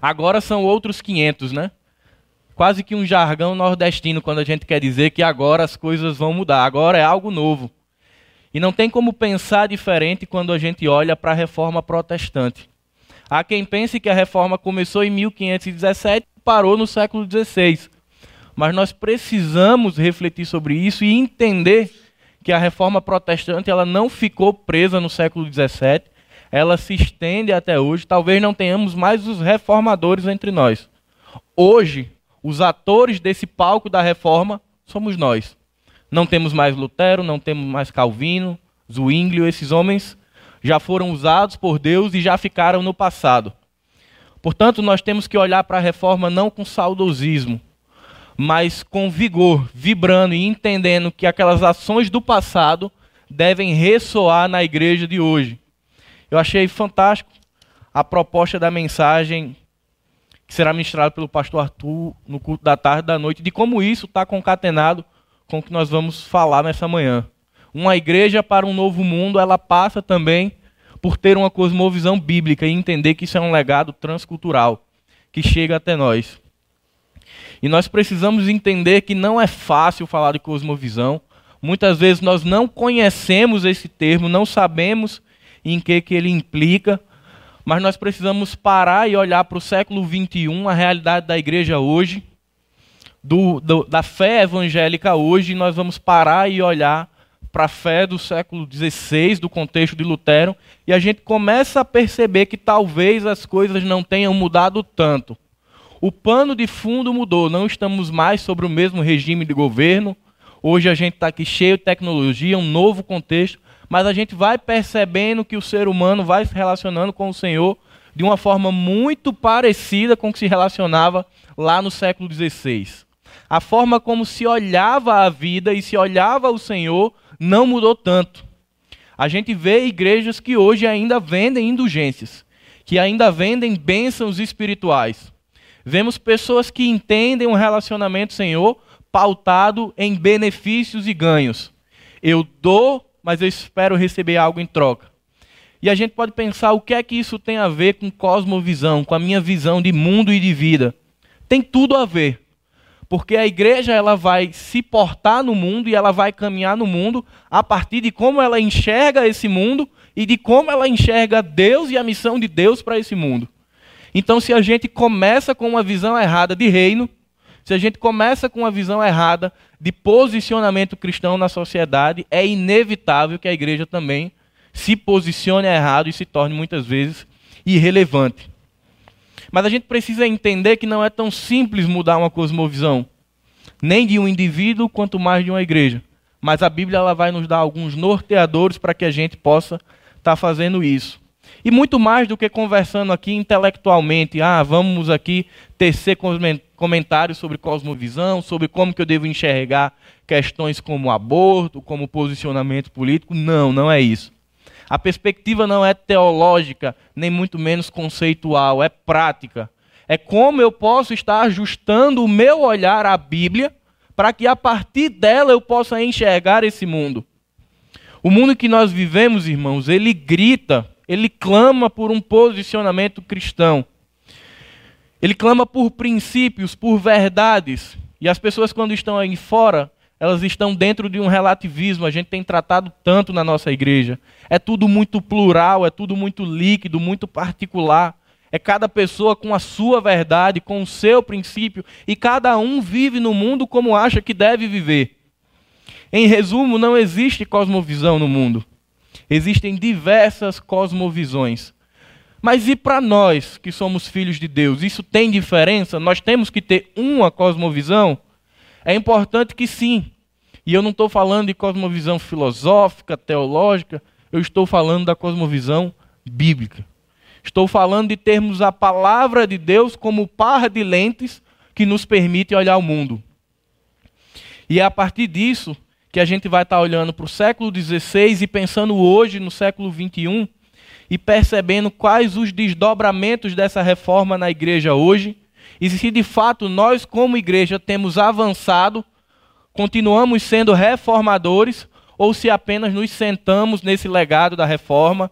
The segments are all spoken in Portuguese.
Agora são outros 500, né? Quase que um jargão nordestino quando a gente quer dizer que agora as coisas vão mudar, agora é algo novo. E não tem como pensar diferente quando a gente olha para a reforma protestante. Há quem pense que a reforma começou em 1517 e parou no século XVI. Mas nós precisamos refletir sobre isso e entender que a reforma protestante ela não ficou presa no século XVII, ela se estende até hoje. Talvez não tenhamos mais os reformadores entre nós. Hoje, os atores desse palco da reforma somos nós. Não temos mais Lutero, não temos mais Calvino, Zwinglio, esses homens já foram usados por Deus e já ficaram no passado. Portanto, nós temos que olhar para a reforma não com saudosismo, mas com vigor, vibrando e entendendo que aquelas ações do passado devem ressoar na igreja de hoje. Eu achei fantástico a proposta da mensagem que será ministrada pelo pastor Arthur no culto da tarde da noite, de como isso está concatenado com o que nós vamos falar nessa manhã. Uma igreja para um novo mundo, ela passa também por ter uma cosmovisão bíblica e entender que isso é um legado transcultural que chega até nós. E nós precisamos entender que não é fácil falar de cosmovisão. Muitas vezes nós não conhecemos esse termo, não sabemos em que, que ele implica, mas nós precisamos parar e olhar para o século XXI, a realidade da igreja hoje, do, do, da fé evangélica hoje, e nós vamos parar e olhar para a fé do século XVI, do contexto de Lutero, e a gente começa a perceber que talvez as coisas não tenham mudado tanto. O pano de fundo mudou, não estamos mais sobre o mesmo regime de governo. Hoje a gente está aqui cheio de tecnologia, um novo contexto, mas a gente vai percebendo que o ser humano vai se relacionando com o Senhor de uma forma muito parecida com o que se relacionava lá no século XVI. A forma como se olhava a vida e se olhava o Senhor não mudou tanto. A gente vê igrejas que hoje ainda vendem indulgências, que ainda vendem bênçãos espirituais. Vemos pessoas que entendem um relacionamento Senhor pautado em benefícios e ganhos. Eu dou, mas eu espero receber algo em troca. E a gente pode pensar o que é que isso tem a ver com cosmovisão, com a minha visão de mundo e de vida. Tem tudo a ver. Porque a igreja ela vai se portar no mundo e ela vai caminhar no mundo a partir de como ela enxerga esse mundo e de como ela enxerga Deus e a missão de Deus para esse mundo. Então, se a gente começa com uma visão errada de reino, se a gente começa com uma visão errada de posicionamento cristão na sociedade, é inevitável que a igreja também se posicione errado e se torne muitas vezes irrelevante. Mas a gente precisa entender que não é tão simples mudar uma cosmovisão, nem de um indivíduo, quanto mais de uma igreja. Mas a Bíblia ela vai nos dar alguns norteadores para que a gente possa estar tá fazendo isso. E muito mais do que conversando aqui intelectualmente, ah, vamos aqui tecer comentários sobre cosmovisão, sobre como que eu devo enxergar questões como aborto, como posicionamento político. Não, não é isso. A perspectiva não é teológica, nem muito menos conceitual, é prática. É como eu posso estar ajustando o meu olhar à Bíblia para que a partir dela eu possa enxergar esse mundo. O mundo que nós vivemos, irmãos, ele grita ele clama por um posicionamento cristão. Ele clama por princípios, por verdades. E as pessoas, quando estão aí fora, elas estão dentro de um relativismo. A gente tem tratado tanto na nossa igreja. É tudo muito plural, é tudo muito líquido, muito particular. É cada pessoa com a sua verdade, com o seu princípio, e cada um vive no mundo como acha que deve viver. Em resumo, não existe cosmovisão no mundo. Existem diversas cosmovisões. Mas e para nós que somos filhos de Deus? Isso tem diferença? Nós temos que ter uma cosmovisão? É importante que sim. E eu não estou falando de cosmovisão filosófica, teológica, eu estou falando da cosmovisão bíblica. Estou falando de termos a palavra de Deus como par de lentes que nos permite olhar o mundo. E é a partir disso que a gente vai estar olhando para o século XVI e pensando hoje no século XXI e percebendo quais os desdobramentos dessa reforma na igreja hoje e se de fato nós, como igreja, temos avançado, continuamos sendo reformadores ou se apenas nos sentamos nesse legado da reforma,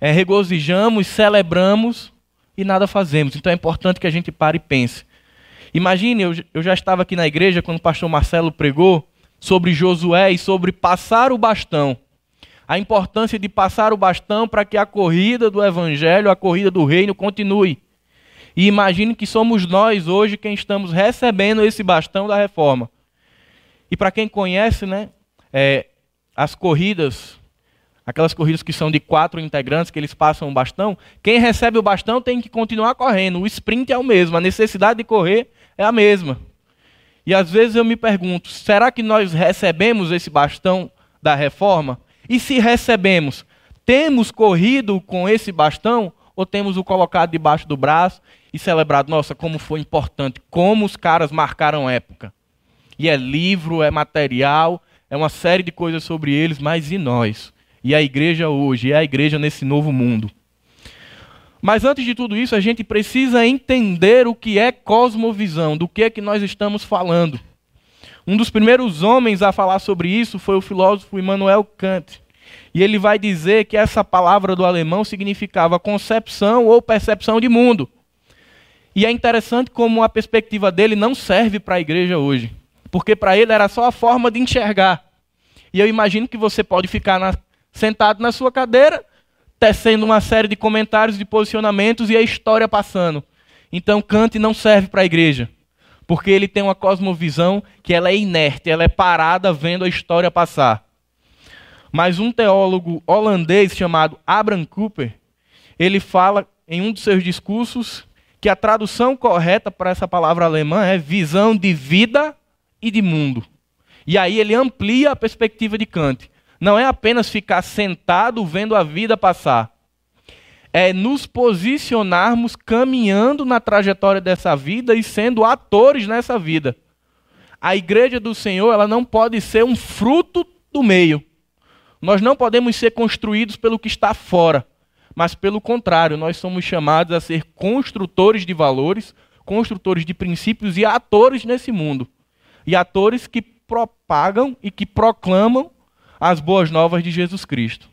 é, regozijamos, celebramos e nada fazemos. Então é importante que a gente pare e pense. Imagine, eu, eu já estava aqui na igreja quando o pastor Marcelo pregou sobre Josué e sobre passar o bastão. A importância de passar o bastão para que a corrida do evangelho, a corrida do reino continue. E imagine que somos nós hoje quem estamos recebendo esse bastão da reforma. E para quem conhece, né, é, as corridas, aquelas corridas que são de quatro integrantes, que eles passam o bastão, quem recebe o bastão tem que continuar correndo. O sprint é o mesmo, a necessidade de correr é a mesma. E às vezes eu me pergunto: será que nós recebemos esse bastão da reforma? E se recebemos, temos corrido com esse bastão ou temos o colocado debaixo do braço e celebrado? Nossa, como foi importante, como os caras marcaram época. E é livro, é material, é uma série de coisas sobre eles, mas e nós? E a igreja hoje, e a igreja nesse novo mundo? Mas antes de tudo isso, a gente precisa entender o que é cosmovisão, do que é que nós estamos falando. Um dos primeiros homens a falar sobre isso foi o filósofo Immanuel Kant. E ele vai dizer que essa palavra do alemão significava concepção ou percepção de mundo. E é interessante como a perspectiva dele não serve para a igreja hoje. Porque para ele era só a forma de enxergar. E eu imagino que você pode ficar na, sentado na sua cadeira tecendo uma série de comentários, de posicionamentos e a história passando. Então Kant não serve para a igreja, porque ele tem uma cosmovisão que ela é inerte, ela é parada vendo a história passar. Mas um teólogo holandês chamado Abraham Cooper, ele fala em um dos seus discursos que a tradução correta para essa palavra alemã é visão de vida e de mundo. E aí ele amplia a perspectiva de Kant não é apenas ficar sentado vendo a vida passar. É nos posicionarmos caminhando na trajetória dessa vida e sendo atores nessa vida. A igreja do Senhor, ela não pode ser um fruto do meio. Nós não podemos ser construídos pelo que está fora, mas pelo contrário, nós somos chamados a ser construtores de valores, construtores de princípios e atores nesse mundo. E atores que propagam e que proclamam as boas novas de Jesus Cristo.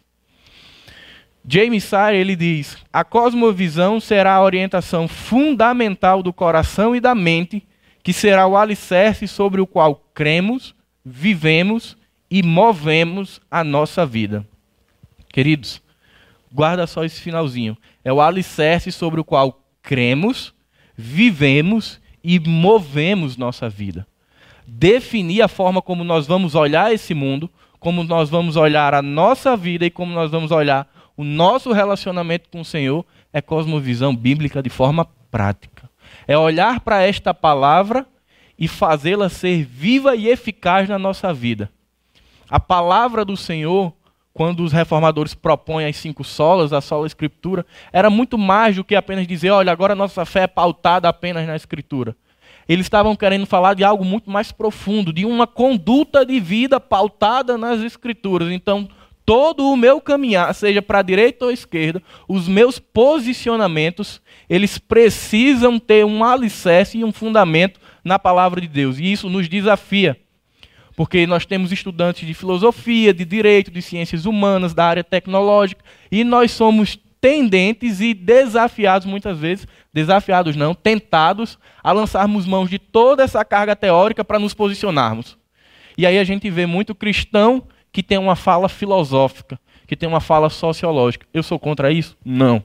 James Sire ele diz: a cosmovisão será a orientação fundamental do coração e da mente, que será o alicerce sobre o qual cremos, vivemos e movemos a nossa vida. Queridos, guarda só esse finalzinho. É o alicerce sobre o qual cremos, vivemos e movemos nossa vida. Definir a forma como nós vamos olhar esse mundo, como nós vamos olhar a nossa vida e como nós vamos olhar o nosso relacionamento com o Senhor é cosmovisão bíblica de forma prática. É olhar para esta palavra e fazê-la ser viva e eficaz na nossa vida. A palavra do Senhor, quando os reformadores propõem as cinco solas, a sola escritura, era muito mais do que apenas dizer, olha, agora nossa fé é pautada apenas na escritura. Eles estavam querendo falar de algo muito mais profundo, de uma conduta de vida pautada nas Escrituras. Então, todo o meu caminhar, seja para a direita ou esquerda, os meus posicionamentos, eles precisam ter um alicerce e um fundamento na palavra de Deus. E isso nos desafia. Porque nós temos estudantes de filosofia, de direito, de ciências humanas, da área tecnológica, e nós somos tendentes e desafiados muitas vezes, desafiados não, tentados a lançarmos mãos de toda essa carga teórica para nos posicionarmos. E aí a gente vê muito cristão que tem uma fala filosófica, que tem uma fala sociológica. Eu sou contra isso? Não.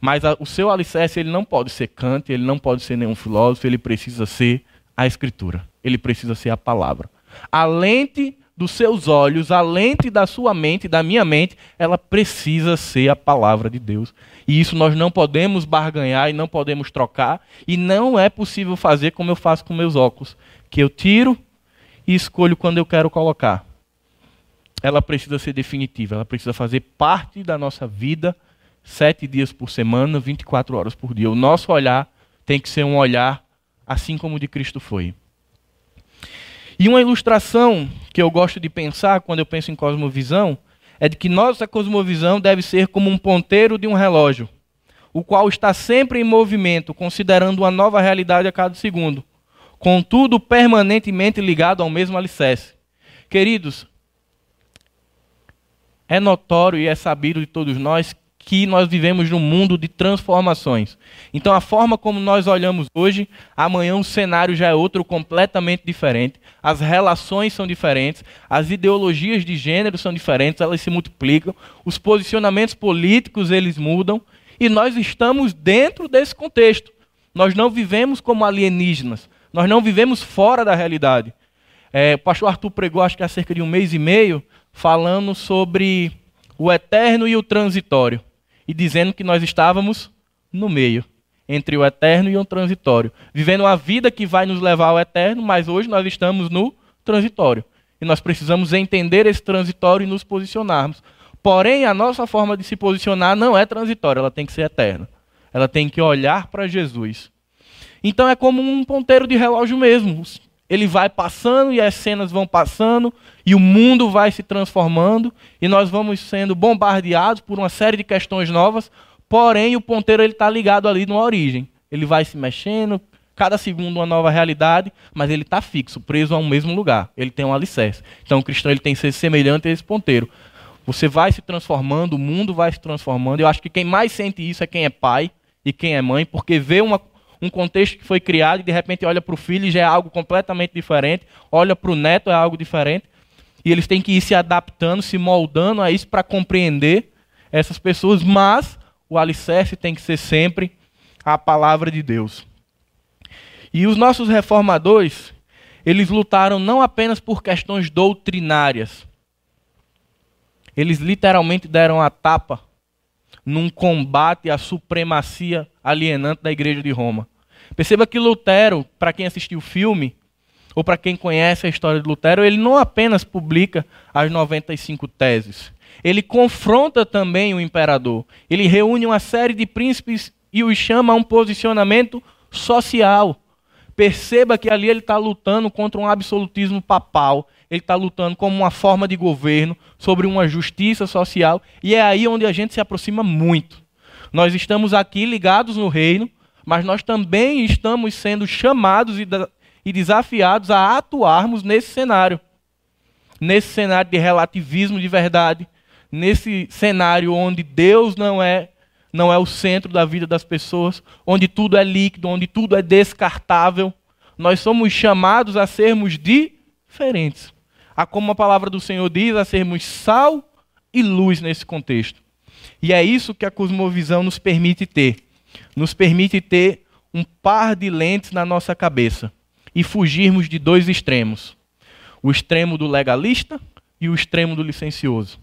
Mas a, o seu alicerce ele não pode ser Kant, ele não pode ser nenhum filósofo, ele precisa ser a escritura. Ele precisa ser a palavra. A lente dos seus olhos, a lente da sua mente, da minha mente, ela precisa ser a palavra de Deus. E isso nós não podemos barganhar e não podemos trocar, e não é possível fazer como eu faço com meus óculos, que eu tiro e escolho quando eu quero colocar. Ela precisa ser definitiva, ela precisa fazer parte da nossa vida, sete dias por semana, 24 horas por dia. O nosso olhar tem que ser um olhar assim como o de Cristo foi. E uma ilustração que eu gosto de pensar quando eu penso em cosmovisão é de que nossa cosmovisão deve ser como um ponteiro de um relógio, o qual está sempre em movimento, considerando uma nova realidade a cada segundo, contudo permanentemente ligado ao mesmo alicerce. Queridos, é notório e é sabido de todos nós que nós vivemos num mundo de transformações. Então, a forma como nós olhamos hoje, amanhã o cenário já é outro completamente diferente. As relações são diferentes, as ideologias de gênero são diferentes, elas se multiplicam, os posicionamentos políticos eles mudam, e nós estamos dentro desse contexto. Nós não vivemos como alienígenas, nós não vivemos fora da realidade. É, o pastor Arthur pregou, acho que há cerca de um mês e meio, falando sobre o eterno e o transitório e dizendo que nós estávamos no meio, entre o eterno e o transitório, vivendo uma vida que vai nos levar ao eterno, mas hoje nós estamos no transitório. E nós precisamos entender esse transitório e nos posicionarmos. Porém, a nossa forma de se posicionar não é transitória, ela tem que ser eterna. Ela tem que olhar para Jesus. Então é como um ponteiro de relógio mesmo. Ele vai passando e as cenas vão passando e o mundo vai se transformando e nós vamos sendo bombardeados por uma série de questões novas. Porém, o ponteiro ele está ligado ali numa origem. Ele vai se mexendo, cada segundo uma nova realidade, mas ele está fixo, preso a um mesmo lugar. Ele tem um alicerce. Então, o cristão ele tem que ser semelhante a esse ponteiro. Você vai se transformando, o mundo vai se transformando. Eu acho que quem mais sente isso é quem é pai e quem é mãe, porque vê uma, um contexto que foi criado e de repente olha para o filho e já é algo completamente diferente, olha para o neto é algo diferente. E eles têm que ir se adaptando, se moldando a isso para compreender essas pessoas, mas o alicerce tem que ser sempre a palavra de Deus. E os nossos reformadores, eles lutaram não apenas por questões doutrinárias, eles literalmente deram a tapa num combate à supremacia alienante da igreja de Roma. Perceba que Lutero, para quem assistiu o filme, ou para quem conhece a história de Lutero, ele não apenas publica as 95 teses, ele confronta também o imperador. Ele reúne uma série de príncipes e os chama a um posicionamento social. Perceba que ali ele está lutando contra um absolutismo papal, ele está lutando como uma forma de governo, sobre uma justiça social, e é aí onde a gente se aproxima muito. Nós estamos aqui ligados no reino, mas nós também estamos sendo chamados e, desafiados a atuarmos nesse cenário. Nesse cenário de relativismo de verdade, nesse cenário onde Deus não é não é o centro da vida das pessoas, onde tudo é líquido, onde tudo é descartável. Nós somos chamados a sermos diferentes. A como a palavra do Senhor diz, a sermos sal e luz nesse contexto. E é isso que a cosmovisão nos permite ter nos permite ter um par de lentes na nossa cabeça e fugirmos de dois extremos: o extremo do legalista e o extremo do licencioso.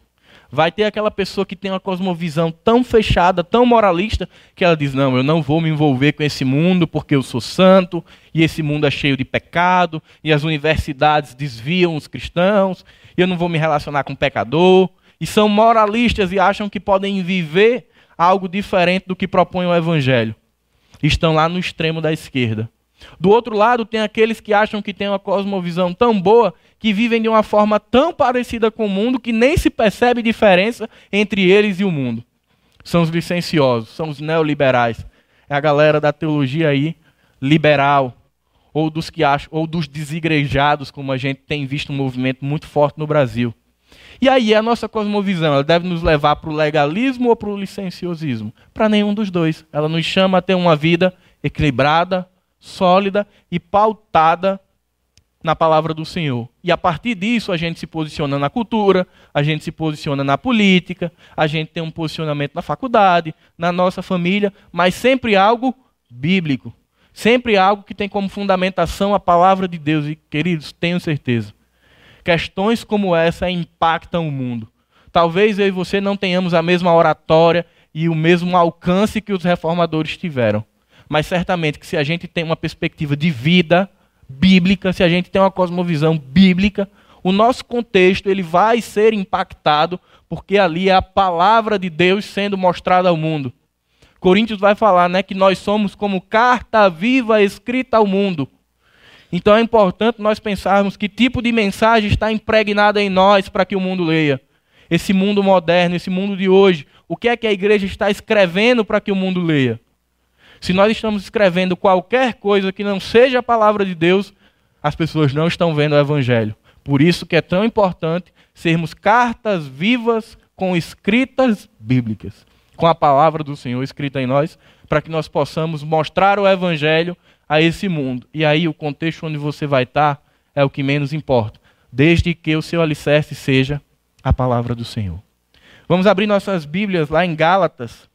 Vai ter aquela pessoa que tem uma cosmovisão tão fechada, tão moralista, que ela diz: Não, eu não vou me envolver com esse mundo porque eu sou santo, e esse mundo é cheio de pecado, e as universidades desviam os cristãos, e eu não vou me relacionar com pecador. E são moralistas e acham que podem viver algo diferente do que propõe o Evangelho. Estão lá no extremo da esquerda. Do outro lado, tem aqueles que acham que têm uma cosmovisão tão boa que vivem de uma forma tão parecida com o mundo que nem se percebe diferença entre eles e o mundo. São os licenciosos, são os neoliberais. É a galera da teologia aí liberal, ou dos que acham, ou dos desigrejados, como a gente tem visto um movimento muito forte no Brasil. E aí a nossa cosmovisão, ela deve nos levar para o legalismo ou para o licenciosismo? Para nenhum dos dois. Ela nos chama a ter uma vida equilibrada, sólida e pautada na palavra do Senhor. E a partir disso a gente se posiciona na cultura, a gente se posiciona na política, a gente tem um posicionamento na faculdade, na nossa família, mas sempre algo bíblico. Sempre algo que tem como fundamentação a palavra de Deus. E, queridos, tenho certeza Questões como essa impactam o mundo. Talvez eu e você não tenhamos a mesma oratória e o mesmo alcance que os reformadores tiveram. Mas certamente que se a gente tem uma perspectiva de vida bíblica, se a gente tem uma cosmovisão bíblica, o nosso contexto ele vai ser impactado porque ali é a palavra de Deus sendo mostrada ao mundo. Coríntios vai falar, né, que nós somos como carta viva escrita ao mundo. Então é importante nós pensarmos que tipo de mensagem está impregnada em nós para que o mundo leia. Esse mundo moderno, esse mundo de hoje, o que é que a igreja está escrevendo para que o mundo leia? Se nós estamos escrevendo qualquer coisa que não seja a palavra de Deus, as pessoas não estão vendo o evangelho. Por isso que é tão importante sermos cartas vivas com escritas bíblicas. com a palavra do Senhor escrita em nós, para que nós possamos mostrar o Evangelho a esse mundo. E aí o contexto onde você vai estar é o que menos importa, desde que o seu alicerce seja a palavra do Senhor. Vamos abrir nossas Bíblias lá em Gálatas,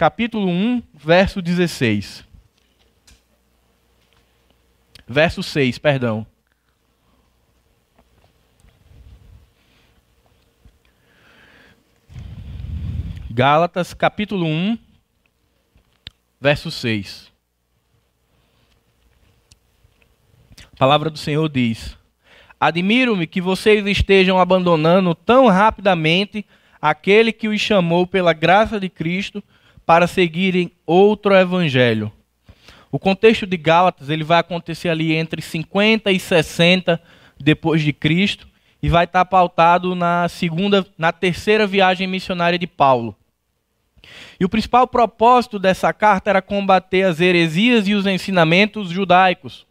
capítulo 1, verso 16. Verso 6, perdão. Gálatas, capítulo 1, verso 6. A palavra do Senhor diz: Admiro-me que vocês estejam abandonando tão rapidamente aquele que os chamou pela graça de Cristo para seguirem outro evangelho. O contexto de Gálatas ele vai acontecer ali entre 50 e 60 depois de Cristo e vai estar pautado na segunda, na terceira viagem missionária de Paulo. E o principal propósito dessa carta era combater as heresias e os ensinamentos judaicos.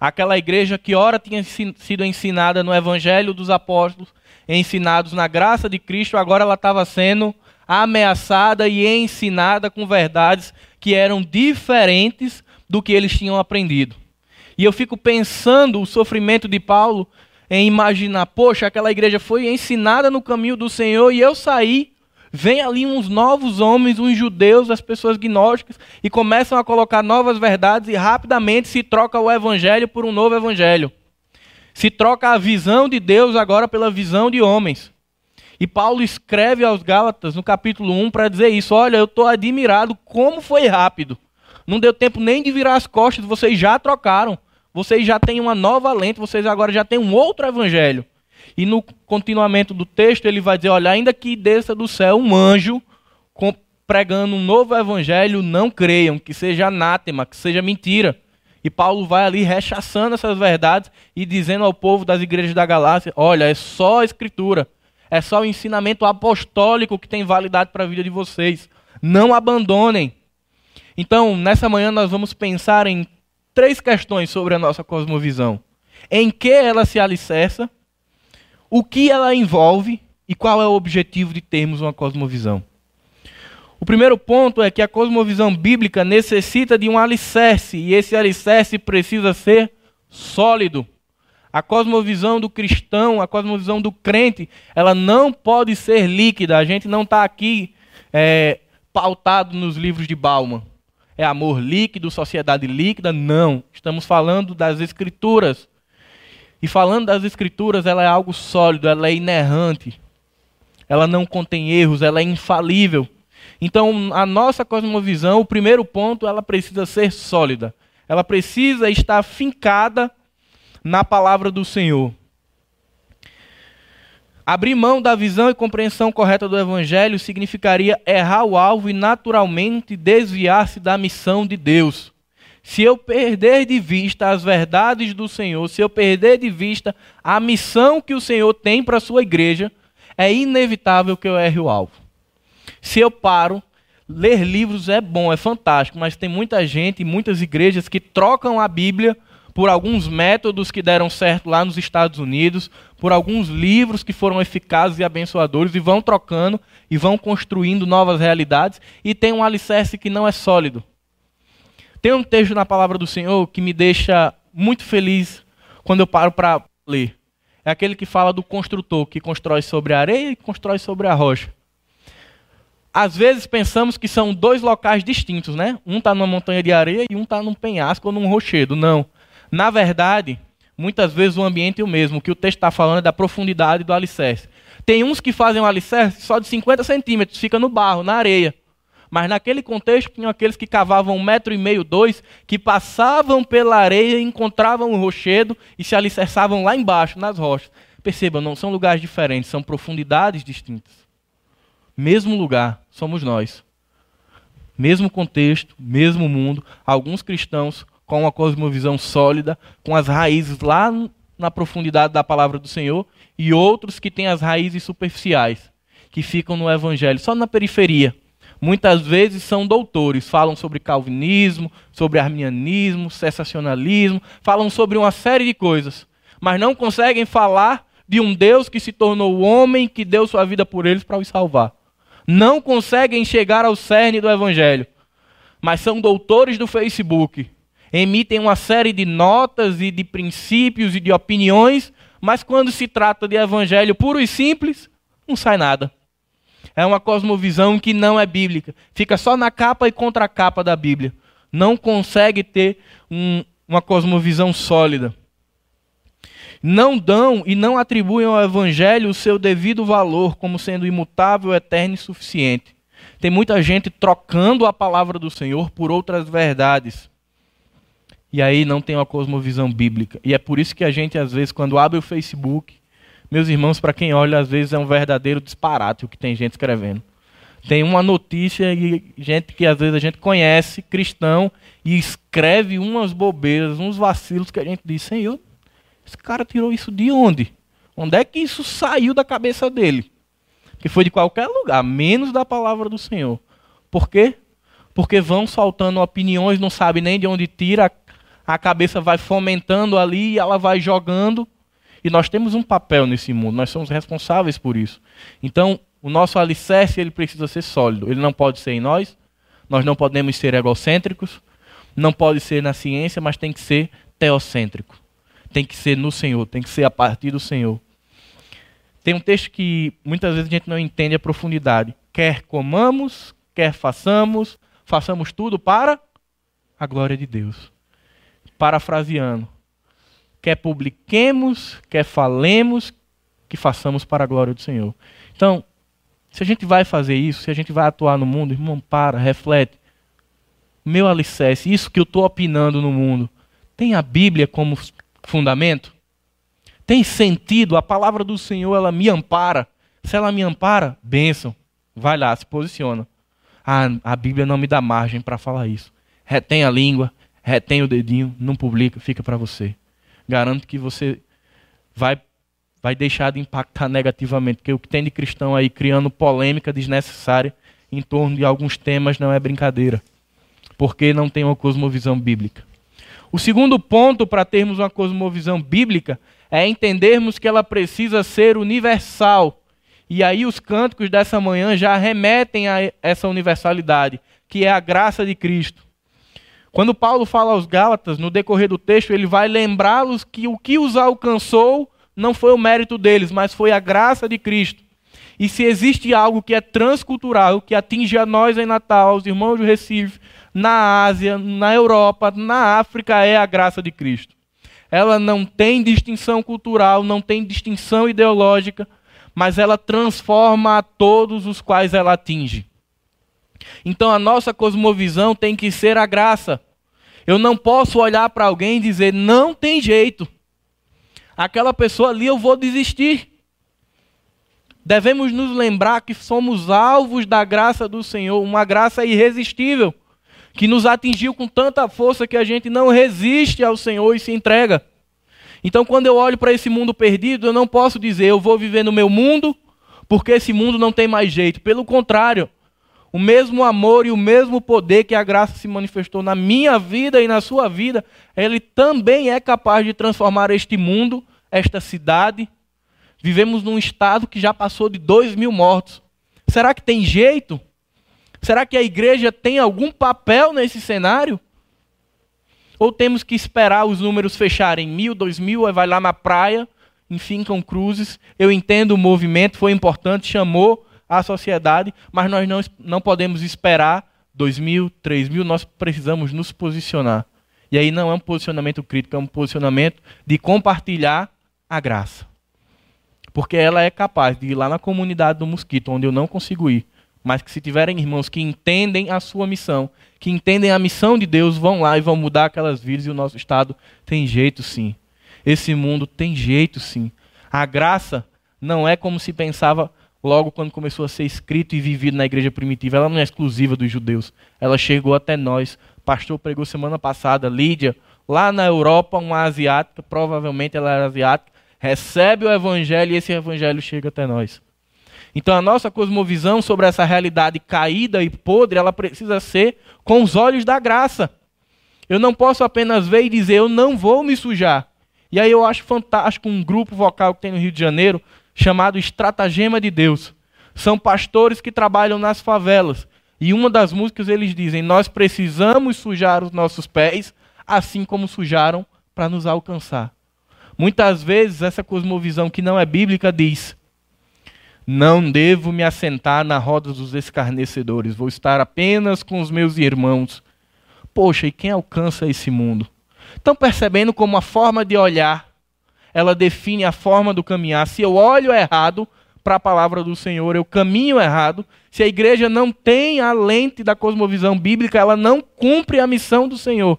Aquela igreja que ora tinha sido ensinada no evangelho dos apóstolos, ensinados na graça de Cristo, agora ela estava sendo ameaçada e ensinada com verdades que eram diferentes do que eles tinham aprendido. E eu fico pensando o sofrimento de Paulo em imaginar, poxa, aquela igreja foi ensinada no caminho do Senhor e eu saí Vem ali uns novos homens, uns judeus, as pessoas gnósticas, e começam a colocar novas verdades e rapidamente se troca o evangelho por um novo evangelho. Se troca a visão de Deus agora pela visão de homens. E Paulo escreve aos Gálatas no capítulo 1 para dizer isso: olha, eu estou admirado como foi rápido. Não deu tempo nem de virar as costas, vocês já trocaram. Vocês já têm uma nova lente, vocês agora já têm um outro evangelho. E no continuamento do texto ele vai dizer: olha, ainda que desça do céu um anjo pregando um novo evangelho, não creiam, que seja anátema, que seja mentira. E Paulo vai ali rechaçando essas verdades e dizendo ao povo das igrejas da Galácia: olha, é só a escritura, é só o ensinamento apostólico que tem validade para a vida de vocês. Não abandonem. Então, nessa manhã nós vamos pensar em três questões sobre a nossa cosmovisão. Em que ela se alicerça, o que ela envolve e qual é o objetivo de termos uma cosmovisão. O primeiro ponto é que a cosmovisão bíblica necessita de um alicerce, e esse alicerce precisa ser sólido. A cosmovisão do cristão, a cosmovisão do crente, ela não pode ser líquida. A gente não está aqui é, pautado nos livros de Bauman. É amor líquido, sociedade líquida? Não. Estamos falando das escrituras. E falando das escrituras, ela é algo sólido, ela é inerrante. Ela não contém erros, ela é infalível. Então, a nossa cosmovisão, o primeiro ponto, ela precisa ser sólida. Ela precisa estar fincada na palavra do Senhor. Abrir mão da visão e compreensão correta do Evangelho significaria errar o alvo e, naturalmente, desviar-se da missão de Deus. Se eu perder de vista as verdades do Senhor, se eu perder de vista a missão que o Senhor tem para a sua igreja, é inevitável que eu erre o alvo. Se eu paro, ler livros é bom, é fantástico, mas tem muita gente, muitas igrejas que trocam a Bíblia por alguns métodos que deram certo lá nos Estados Unidos, por alguns livros que foram eficazes e abençoadores, e vão trocando e vão construindo novas realidades, e tem um alicerce que não é sólido. Tem um texto na palavra do Senhor que me deixa muito feliz quando eu paro para ler. É aquele que fala do construtor que constrói sobre a areia e constrói sobre a rocha. Às vezes pensamos que são dois locais distintos, né? Um está numa montanha de areia e um está num penhasco ou num rochedo. Não. Na verdade, muitas vezes o ambiente é o mesmo. O que o texto está falando é da profundidade do alicerce. Tem uns que fazem um alicerce só de 50 centímetros, fica no barro, na areia. Mas naquele contexto tinham aqueles que cavavam um metro e meio, dois, que passavam pela areia, encontravam o rochedo e se alicerçavam lá embaixo, nas rochas. Percebam, não são lugares diferentes, são profundidades distintas. Mesmo lugar, somos nós. Mesmo contexto, mesmo mundo. Alguns cristãos com uma cosmovisão sólida, com as raízes lá na profundidade da palavra do Senhor, e outros que têm as raízes superficiais, que ficam no evangelho, só na periferia muitas vezes são doutores, falam sobre calvinismo, sobre arminianismo, sensacionalismo, falam sobre uma série de coisas, mas não conseguem falar de um Deus que se tornou homem, que deu sua vida por eles para os salvar. não conseguem chegar ao cerne do Evangelho, mas são doutores do Facebook, emitem uma série de notas e de princípios e de opiniões, mas quando se trata de Evangelho puro e simples, não sai nada. É uma cosmovisão que não é bíblica. Fica só na capa e contra capa da Bíblia. Não consegue ter um, uma cosmovisão sólida. Não dão e não atribuem ao Evangelho o seu devido valor como sendo imutável, eterno e suficiente. Tem muita gente trocando a palavra do Senhor por outras verdades. E aí não tem uma cosmovisão bíblica. E é por isso que a gente, às vezes, quando abre o Facebook, meus irmãos, para quem olha, às vezes é um verdadeiro disparate o que tem gente escrevendo. Tem uma notícia e gente que às vezes a gente conhece, cristão, e escreve umas bobeiras, uns vacilos que a gente diz, Senhor, esse cara tirou isso de onde? Onde é que isso saiu da cabeça dele? Que foi de qualquer lugar, menos da palavra do Senhor. Por quê? Porque vão soltando opiniões, não sabe nem de onde tira, a cabeça vai fomentando ali e ela vai jogando e nós temos um papel nesse mundo, nós somos responsáveis por isso. Então, o nosso alicerce ele precisa ser sólido. Ele não pode ser em nós, nós não podemos ser egocêntricos, não pode ser na ciência, mas tem que ser teocêntrico. Tem que ser no Senhor, tem que ser a partir do Senhor. Tem um texto que muitas vezes a gente não entende a profundidade. Quer comamos, quer façamos, façamos tudo para a glória de Deus. Parafraseando, quer publiquemos, quer falemos, que façamos para a glória do Senhor. Então, se a gente vai fazer isso, se a gente vai atuar no mundo, irmão, para, reflete. Meu alicerce, isso que eu estou opinando no mundo, tem a Bíblia como fundamento? Tem sentido? A palavra do Senhor, ela me ampara. Se ela me ampara, bênção. Vai lá, se posiciona. Ah, a Bíblia não me dá margem para falar isso. Retém a língua, retém o dedinho, não publica, fica para você garanto que você vai, vai deixar de impactar negativamente. Porque o que tem de cristão aí criando polêmica desnecessária em torno de alguns temas não é brincadeira. Porque não tem uma cosmovisão bíblica. O segundo ponto para termos uma cosmovisão bíblica é entendermos que ela precisa ser universal. E aí os cânticos dessa manhã já remetem a essa universalidade, que é a graça de Cristo. Quando Paulo fala aos Gálatas, no decorrer do texto, ele vai lembrá-los que o que os alcançou não foi o mérito deles, mas foi a graça de Cristo. E se existe algo que é transcultural, que atinge a nós em Natal, aos irmãos do Recife, na Ásia, na Europa, na África, é a graça de Cristo. Ela não tem distinção cultural, não tem distinção ideológica, mas ela transforma a todos os quais ela atinge. Então a nossa cosmovisão tem que ser a graça. Eu não posso olhar para alguém e dizer, não tem jeito. Aquela pessoa ali eu vou desistir. Devemos nos lembrar que somos alvos da graça do Senhor, uma graça irresistível, que nos atingiu com tanta força que a gente não resiste ao Senhor e se entrega. Então, quando eu olho para esse mundo perdido, eu não posso dizer, eu vou viver no meu mundo, porque esse mundo não tem mais jeito. Pelo contrário, o mesmo amor e o mesmo poder que a graça se manifestou na minha vida e na sua vida, ele também é capaz de transformar este mundo, esta cidade. Vivemos num estado que já passou de dois mil mortos. Será que tem jeito? Será que a igreja tem algum papel nesse cenário? Ou temos que esperar os números fecharem mil, dois mil, vai lá na praia, enfim, com cruzes. Eu entendo o movimento, foi importante, chamou à sociedade, mas nós não, não podemos esperar 2 mil, 3 mil, nós precisamos nos posicionar. E aí não é um posicionamento crítico, é um posicionamento de compartilhar a graça. Porque ela é capaz de ir lá na comunidade do mosquito, onde eu não consigo ir, mas que se tiverem irmãos que entendem a sua missão, que entendem a missão de Deus, vão lá e vão mudar aquelas vidas e o nosso estado tem jeito sim. Esse mundo tem jeito sim. A graça não é como se pensava logo quando começou a ser escrito e vivido na igreja primitiva, ela não é exclusiva dos judeus. Ela chegou até nós. O pastor pregou semana passada, Lídia, lá na Europa, uma asiática, provavelmente ela era asiática, recebe o evangelho e esse evangelho chega até nós. Então a nossa cosmovisão sobre essa realidade caída e podre, ela precisa ser com os olhos da graça. Eu não posso apenas ver e dizer, eu não vou me sujar. E aí eu acho fantástico um grupo vocal que tem no Rio de Janeiro, chamado Estratagema de Deus. São pastores que trabalham nas favelas. E uma das músicas eles dizem: Nós precisamos sujar os nossos pés, assim como sujaram para nos alcançar. Muitas vezes essa cosmovisão que não é bíblica diz: Não devo me assentar na roda dos escarnecedores, vou estar apenas com os meus irmãos. Poxa, e quem alcança esse mundo? Estão percebendo como a forma de olhar ela define a forma do caminhar. Se eu olho errado para a palavra do Senhor, eu caminho errado. Se a igreja não tem a lente da cosmovisão bíblica, ela não cumpre a missão do Senhor.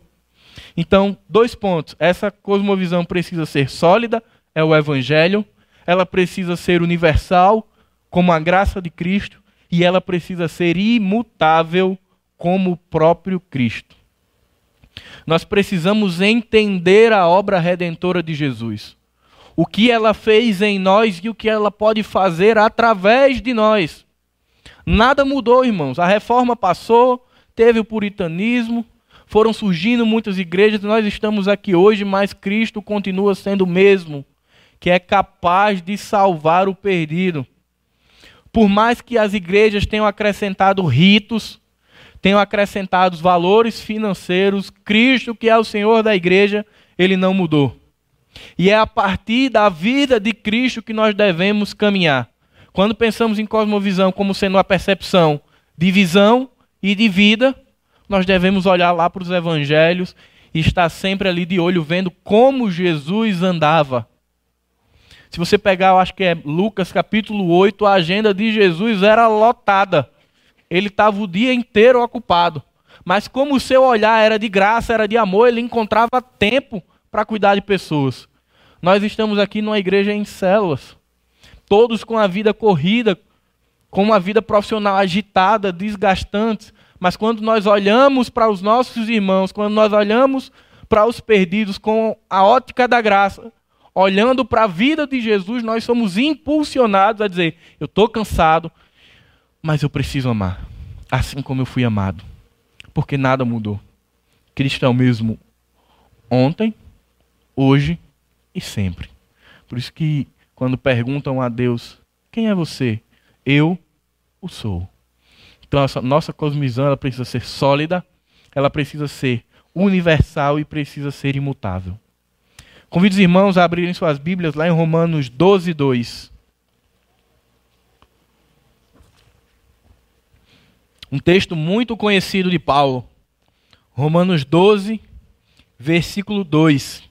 Então, dois pontos. Essa cosmovisão precisa ser sólida, é o evangelho. Ela precisa ser universal, como a graça de Cristo, e ela precisa ser imutável, como o próprio Cristo. Nós precisamos entender a obra redentora de Jesus o que ela fez em nós e o que ela pode fazer através de nós. Nada mudou, irmãos. A reforma passou, teve o puritanismo, foram surgindo muitas igrejas, nós estamos aqui hoje, mas Cristo continua sendo o mesmo, que é capaz de salvar o perdido. Por mais que as igrejas tenham acrescentado ritos, tenham acrescentado valores financeiros, Cristo, que é o Senhor da igreja, ele não mudou. E é a partir da vida de Cristo que nós devemos caminhar. Quando pensamos em cosmovisão como sendo uma percepção de visão e de vida, nós devemos olhar lá para os evangelhos e estar sempre ali de olho vendo como Jesus andava. Se você pegar, eu acho que é Lucas capítulo 8, a agenda de Jesus era lotada. Ele estava o dia inteiro ocupado. Mas como o seu olhar era de graça, era de amor, ele encontrava tempo para cuidar de pessoas. Nós estamos aqui numa igreja em células, todos com a vida corrida, com uma vida profissional agitada, desgastante, mas quando nós olhamos para os nossos irmãos, quando nós olhamos para os perdidos com a ótica da graça, olhando para a vida de Jesus, nós somos impulsionados a dizer: eu estou cansado, mas eu preciso amar, assim como eu fui amado, porque nada mudou. Cristo é o mesmo ontem, hoje e sempre. Por isso que quando perguntam a Deus, quem é você? Eu o sou. Então essa nossa cosmovisão ela precisa ser sólida, ela precisa ser universal e precisa ser imutável. Convido os irmãos a abrirem suas Bíblias lá em Romanos 12, 2. Um texto muito conhecido de Paulo. Romanos 12, versículo 2.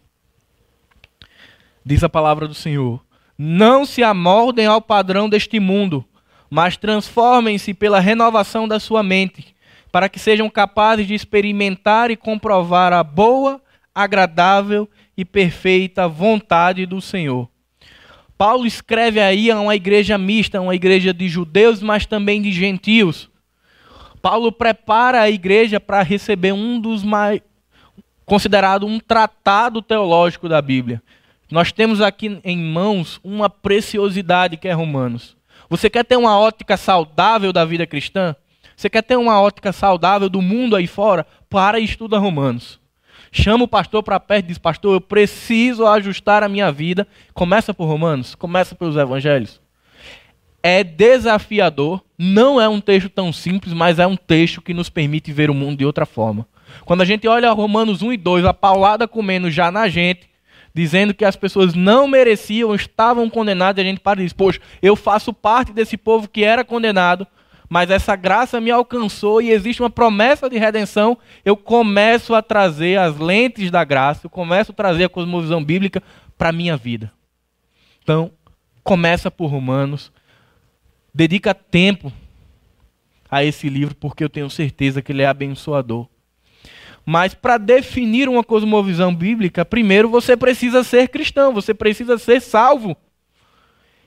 Diz a palavra do Senhor: Não se amoldem ao padrão deste mundo, mas transformem-se pela renovação da sua mente, para que sejam capazes de experimentar e comprovar a boa, agradável e perfeita vontade do Senhor. Paulo escreve aí a uma igreja mista, uma igreja de judeus, mas também de gentios. Paulo prepara a igreja para receber um dos mais considerado um tratado teológico da Bíblia. Nós temos aqui em mãos uma preciosidade que é Romanos. Você quer ter uma ótica saudável da vida cristã? Você quer ter uma ótica saudável do mundo aí fora? Para e estuda Romanos. Chama o pastor para perto e diz: Pastor, eu preciso ajustar a minha vida. Começa por Romanos, começa pelos evangelhos. É desafiador, não é um texto tão simples, mas é um texto que nos permite ver o mundo de outra forma. Quando a gente olha Romanos 1 e 2, a paulada comendo já na gente, dizendo que as pessoas não mereciam, estavam condenadas, e a gente para e diz: Poxa, eu faço parte desse povo que era condenado, mas essa graça me alcançou e existe uma promessa de redenção. Eu começo a trazer as lentes da graça, eu começo a trazer a cosmovisão bíblica para a minha vida. Então, começa por Romanos, dedica tempo a esse livro, porque eu tenho certeza que ele é abençoador. Mas para definir uma cosmovisão bíblica, primeiro você precisa ser cristão, você precisa ser salvo.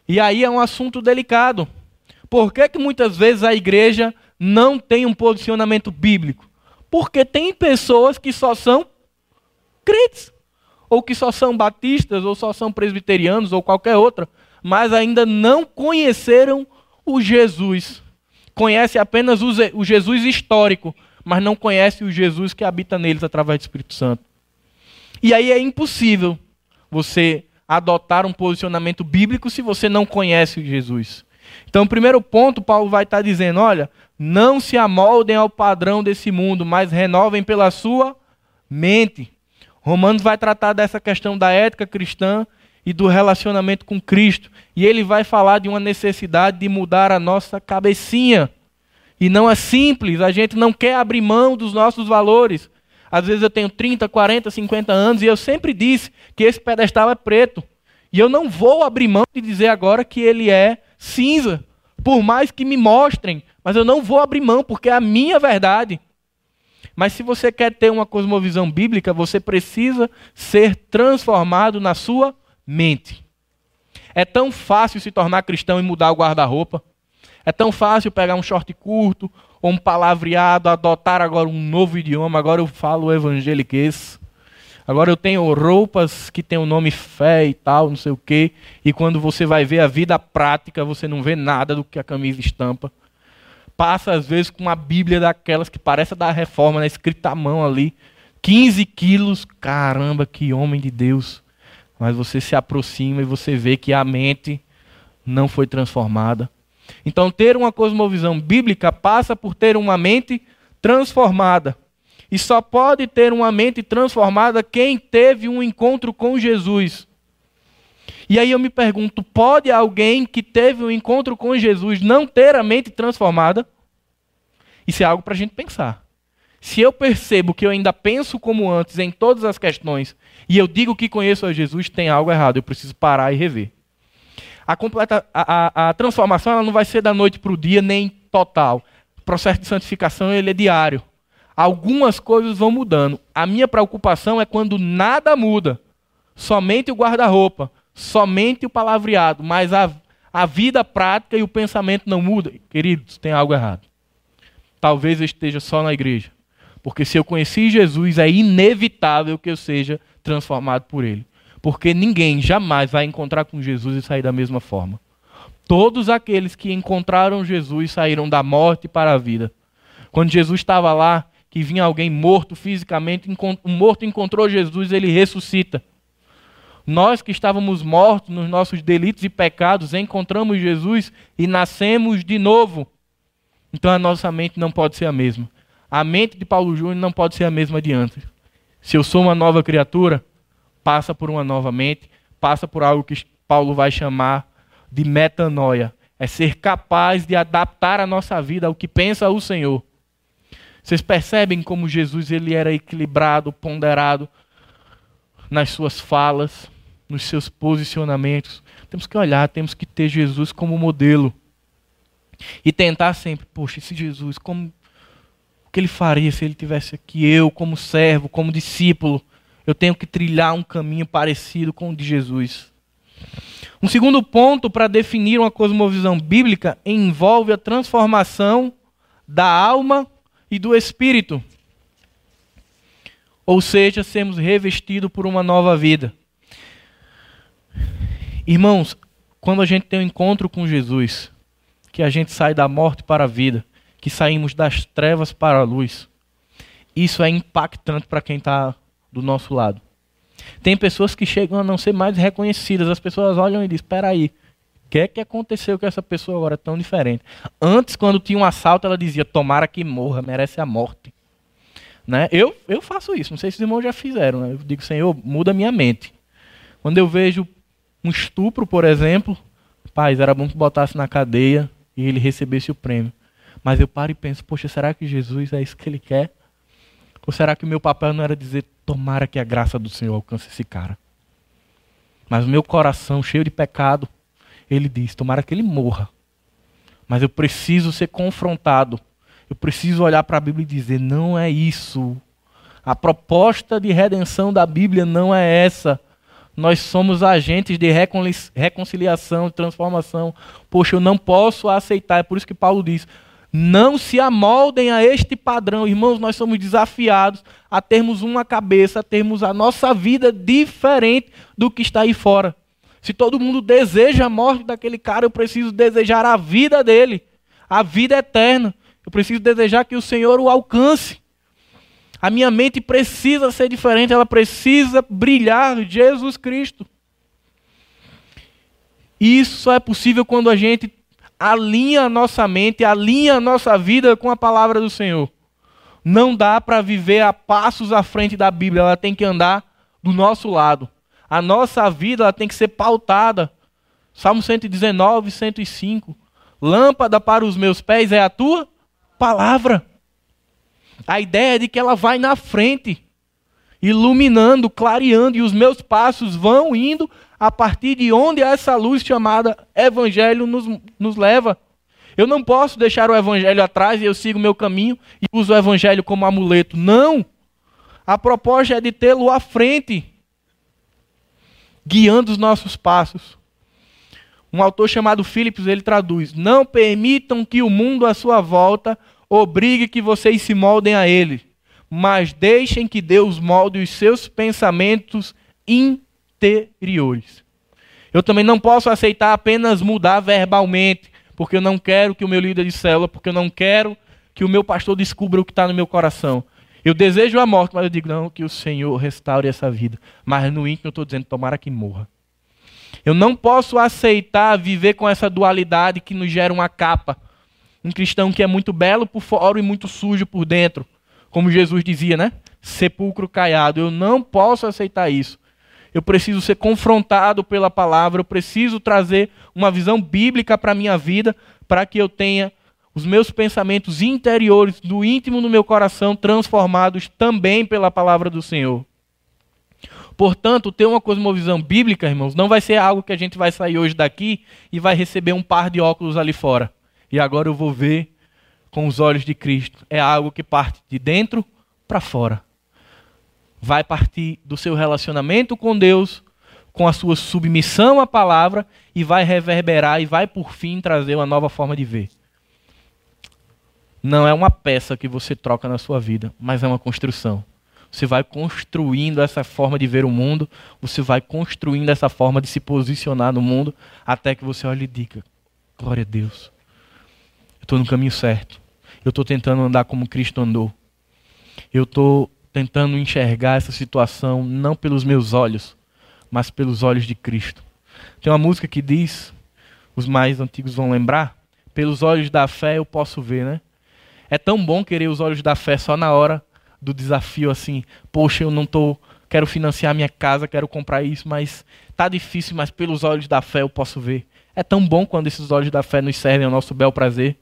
E aí é um assunto delicado. Por que, que muitas vezes a igreja não tem um posicionamento bíblico? Porque tem pessoas que só são crentes, ou que só são batistas, ou só são presbiterianos, ou qualquer outra, mas ainda não conheceram o Jesus. Conhece apenas o Jesus histórico, mas não conhece o Jesus que habita neles através do Espírito Santo. E aí é impossível você adotar um posicionamento bíblico se você não conhece Jesus. Então, o primeiro ponto, Paulo vai estar dizendo: olha, não se amoldem ao padrão desse mundo, mas renovem pela sua mente. Romanos vai tratar dessa questão da ética cristã e do relacionamento com Cristo. E ele vai falar de uma necessidade de mudar a nossa cabecinha. E não é simples, a gente não quer abrir mão dos nossos valores. Às vezes eu tenho 30, 40, 50 anos e eu sempre disse que esse pedestal é preto. E eu não vou abrir mão de dizer agora que ele é cinza, por mais que me mostrem, mas eu não vou abrir mão porque é a minha verdade. Mas se você quer ter uma cosmovisão bíblica, você precisa ser transformado na sua mente. É tão fácil se tornar cristão e mudar o guarda-roupa. É tão fácil pegar um short curto ou um palavreado, adotar agora um novo idioma. Agora eu falo evangeliquez. Agora eu tenho roupas que tem o nome fé e tal, não sei o quê. E quando você vai ver a vida prática, você não vê nada do que a camisa estampa. Passa às vezes com uma Bíblia daquelas que parece da reforma, né, escrita à mão ali. 15 quilos, caramba, que homem de Deus. Mas você se aproxima e você vê que a mente não foi transformada. Então, ter uma cosmovisão bíblica passa por ter uma mente transformada. E só pode ter uma mente transformada quem teve um encontro com Jesus. E aí eu me pergunto: pode alguém que teve um encontro com Jesus não ter a mente transformada? Isso é algo para a gente pensar. Se eu percebo que eu ainda penso como antes em todas as questões e eu digo que conheço a Jesus, tem algo errado. Eu preciso parar e rever. A, completa, a, a, a transformação ela não vai ser da noite para o dia, nem total. O processo de santificação ele é diário. Algumas coisas vão mudando. A minha preocupação é quando nada muda. Somente o guarda-roupa, somente o palavreado, mas a, a vida prática e o pensamento não mudam. Queridos, tem algo errado. Talvez eu esteja só na igreja. Porque se eu conheci Jesus, é inevitável que eu seja transformado por ele. Porque ninguém jamais vai encontrar com Jesus e sair da mesma forma. Todos aqueles que encontraram Jesus saíram da morte para a vida. Quando Jesus estava lá, que vinha alguém morto fisicamente, um morto encontrou Jesus, ele ressuscita. Nós que estávamos mortos nos nossos delitos e pecados, encontramos Jesus e nascemos de novo. Então a nossa mente não pode ser a mesma. A mente de Paulo Júnior não pode ser a mesma de antes. Se eu sou uma nova criatura, passa por uma nova mente, passa por algo que Paulo vai chamar de metanoia. É ser capaz de adaptar a nossa vida ao que pensa o Senhor. Vocês percebem como Jesus ele era equilibrado, ponderado nas suas falas, nos seus posicionamentos. Temos que olhar, temos que ter Jesus como modelo. E tentar sempre, poxa, esse Jesus, como o que ele faria se ele tivesse aqui eu como servo, como discípulo? Eu tenho que trilhar um caminho parecido com o de Jesus. Um segundo ponto para definir uma cosmovisão bíblica envolve a transformação da alma e do espírito. Ou seja, sermos revestidos por uma nova vida. Irmãos, quando a gente tem um encontro com Jesus, que a gente sai da morte para a vida, que saímos das trevas para a luz, isso é impactante para quem está do nosso lado. Tem pessoas que chegam a não ser mais reconhecidas. As pessoas olham e dizem: espera aí, o que é que aconteceu com essa pessoa agora tão diferente? Antes, quando tinha um assalto, ela dizia: tomara que morra, merece a morte. Né? Eu, eu faço isso, não sei se os irmãos já fizeram. Né? Eu digo: Senhor, muda minha mente. Quando eu vejo um estupro, por exemplo, paz, era bom que botasse na cadeia e ele recebesse o prêmio. Mas eu paro e penso: poxa, será que Jesus é isso que ele quer? Ou será que o meu papel não era dizer Tomara que a graça do Senhor alcance esse cara. Mas o meu coração, cheio de pecado, ele diz: Tomara que ele morra. Mas eu preciso ser confrontado. Eu preciso olhar para a Bíblia e dizer: Não é isso. A proposta de redenção da Bíblia não é essa. Nós somos agentes de reconciliação, transformação. Poxa, eu não posso aceitar. É por isso que Paulo diz: não se amoldem a este padrão. Irmãos, nós somos desafiados a termos uma cabeça, a termos a nossa vida diferente do que está aí fora. Se todo mundo deseja a morte daquele cara, eu preciso desejar a vida dele, a vida eterna. Eu preciso desejar que o Senhor o alcance. A minha mente precisa ser diferente, ela precisa brilhar Jesus Cristo. Isso só é possível quando a gente alinha a nossa mente, alinha a nossa vida com a palavra do Senhor. Não dá para viver a passos à frente da Bíblia, ela tem que andar do nosso lado. A nossa vida ela tem que ser pautada. Salmo 119, 105. Lâmpada para os meus pés é a tua palavra. A ideia é de que ela vai na frente, iluminando, clareando, e os meus passos vão indo a partir de onde essa luz chamada Evangelho nos, nos leva. Eu não posso deixar o Evangelho atrás e eu sigo o meu caminho e uso o Evangelho como amuleto. Não! A proposta é de tê-lo à frente, guiando os nossos passos. Um autor chamado Phillips, ele traduz: Não permitam que o mundo à sua volta obrigue que vocês se moldem a ele, mas deixem que Deus molde os seus pensamentos interiores. Eu também não posso aceitar apenas mudar verbalmente, porque eu não quero que o meu líder de célula, porque eu não quero que o meu pastor descubra o que está no meu coração. Eu desejo a morte, mas eu digo, não, que o Senhor restaure essa vida. Mas no íntimo eu estou dizendo, tomara que morra. Eu não posso aceitar viver com essa dualidade que nos gera uma capa. Um cristão que é muito belo por fora e muito sujo por dentro. Como Jesus dizia, né? Sepulcro caiado. Eu não posso aceitar isso. Eu preciso ser confrontado pela palavra, eu preciso trazer uma visão bíblica para a minha vida, para que eu tenha os meus pensamentos interiores, do íntimo do meu coração, transformados também pela palavra do Senhor. Portanto, ter uma cosmovisão bíblica, irmãos, não vai ser algo que a gente vai sair hoje daqui e vai receber um par de óculos ali fora. E agora eu vou ver com os olhos de Cristo. É algo que parte de dentro para fora. Vai partir do seu relacionamento com Deus, com a sua submissão à palavra e vai reverberar e vai por fim trazer uma nova forma de ver. Não é uma peça que você troca na sua vida, mas é uma construção. Você vai construindo essa forma de ver o mundo, você vai construindo essa forma de se posicionar no mundo, até que você olhe e diga: Glória a Deus, eu estou no caminho certo. Eu estou tentando andar como Cristo andou. Eu estou tentando enxergar essa situação não pelos meus olhos, mas pelos olhos de Cristo. Tem uma música que diz, os mais antigos vão lembrar, pelos olhos da fé eu posso ver, né? É tão bom querer os olhos da fé só na hora do desafio assim, poxa, eu não tô, quero financiar minha casa, quero comprar isso, mas tá difícil, mas pelos olhos da fé eu posso ver. É tão bom quando esses olhos da fé nos servem ao nosso bel prazer.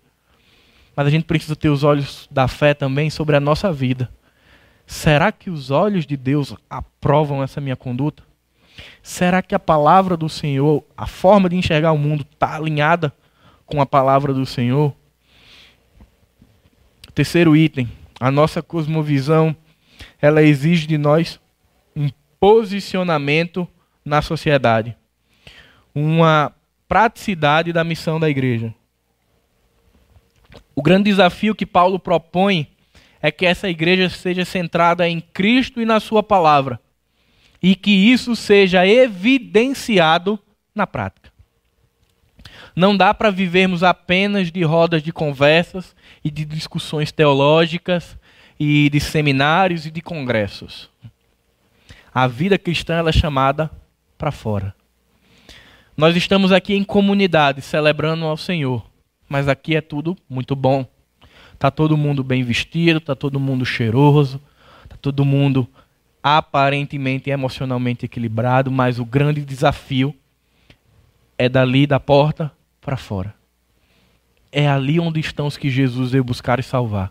Mas a gente precisa ter os olhos da fé também sobre a nossa vida. Será que os olhos de Deus aprovam essa minha conduta? Será que a palavra do Senhor, a forma de enxergar o mundo, está alinhada com a palavra do Senhor? Terceiro item, a nossa cosmovisão, ela exige de nós um posicionamento na sociedade, uma praticidade da missão da igreja. O grande desafio que Paulo propõe é que essa igreja seja centrada em Cristo e na Sua palavra, e que isso seja evidenciado na prática. Não dá para vivermos apenas de rodas de conversas e de discussões teológicas e de seminários e de congressos. A vida cristã é chamada para fora. Nós estamos aqui em comunidade celebrando ao Senhor, mas aqui é tudo muito bom. Tá todo mundo bem vestido, tá todo mundo cheiroso, tá todo mundo aparentemente emocionalmente equilibrado, mas o grande desafio é dali da porta para fora. É ali onde estão os que Jesus veio buscar e salvar.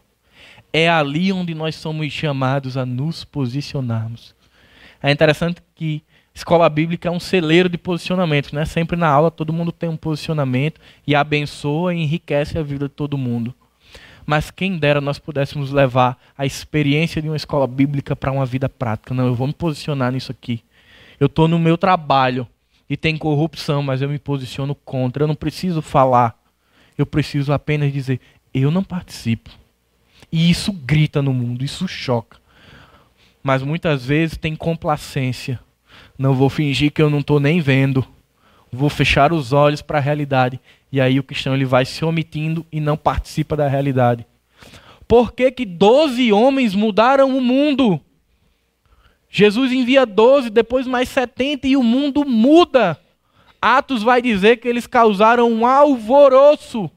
É ali onde nós somos chamados a nos posicionarmos. É interessante que escola bíblica é um celeiro de posicionamento, né? Sempre na aula todo mundo tem um posicionamento e abençoa e enriquece a vida de todo mundo. Mas quem dera nós pudéssemos levar a experiência de uma escola bíblica para uma vida prática. Não, eu vou me posicionar nisso aqui. Eu estou no meu trabalho e tem corrupção, mas eu me posiciono contra. Eu não preciso falar. Eu preciso apenas dizer: eu não participo. E isso grita no mundo, isso choca. Mas muitas vezes tem complacência. Não vou fingir que eu não estou nem vendo. Vou fechar os olhos para a realidade. E aí o cristão ele vai se omitindo e não participa da realidade. Por que, que 12 homens mudaram o mundo? Jesus envia 12, depois mais 70 e o mundo muda Atos vai dizer que eles causaram um alvoroço.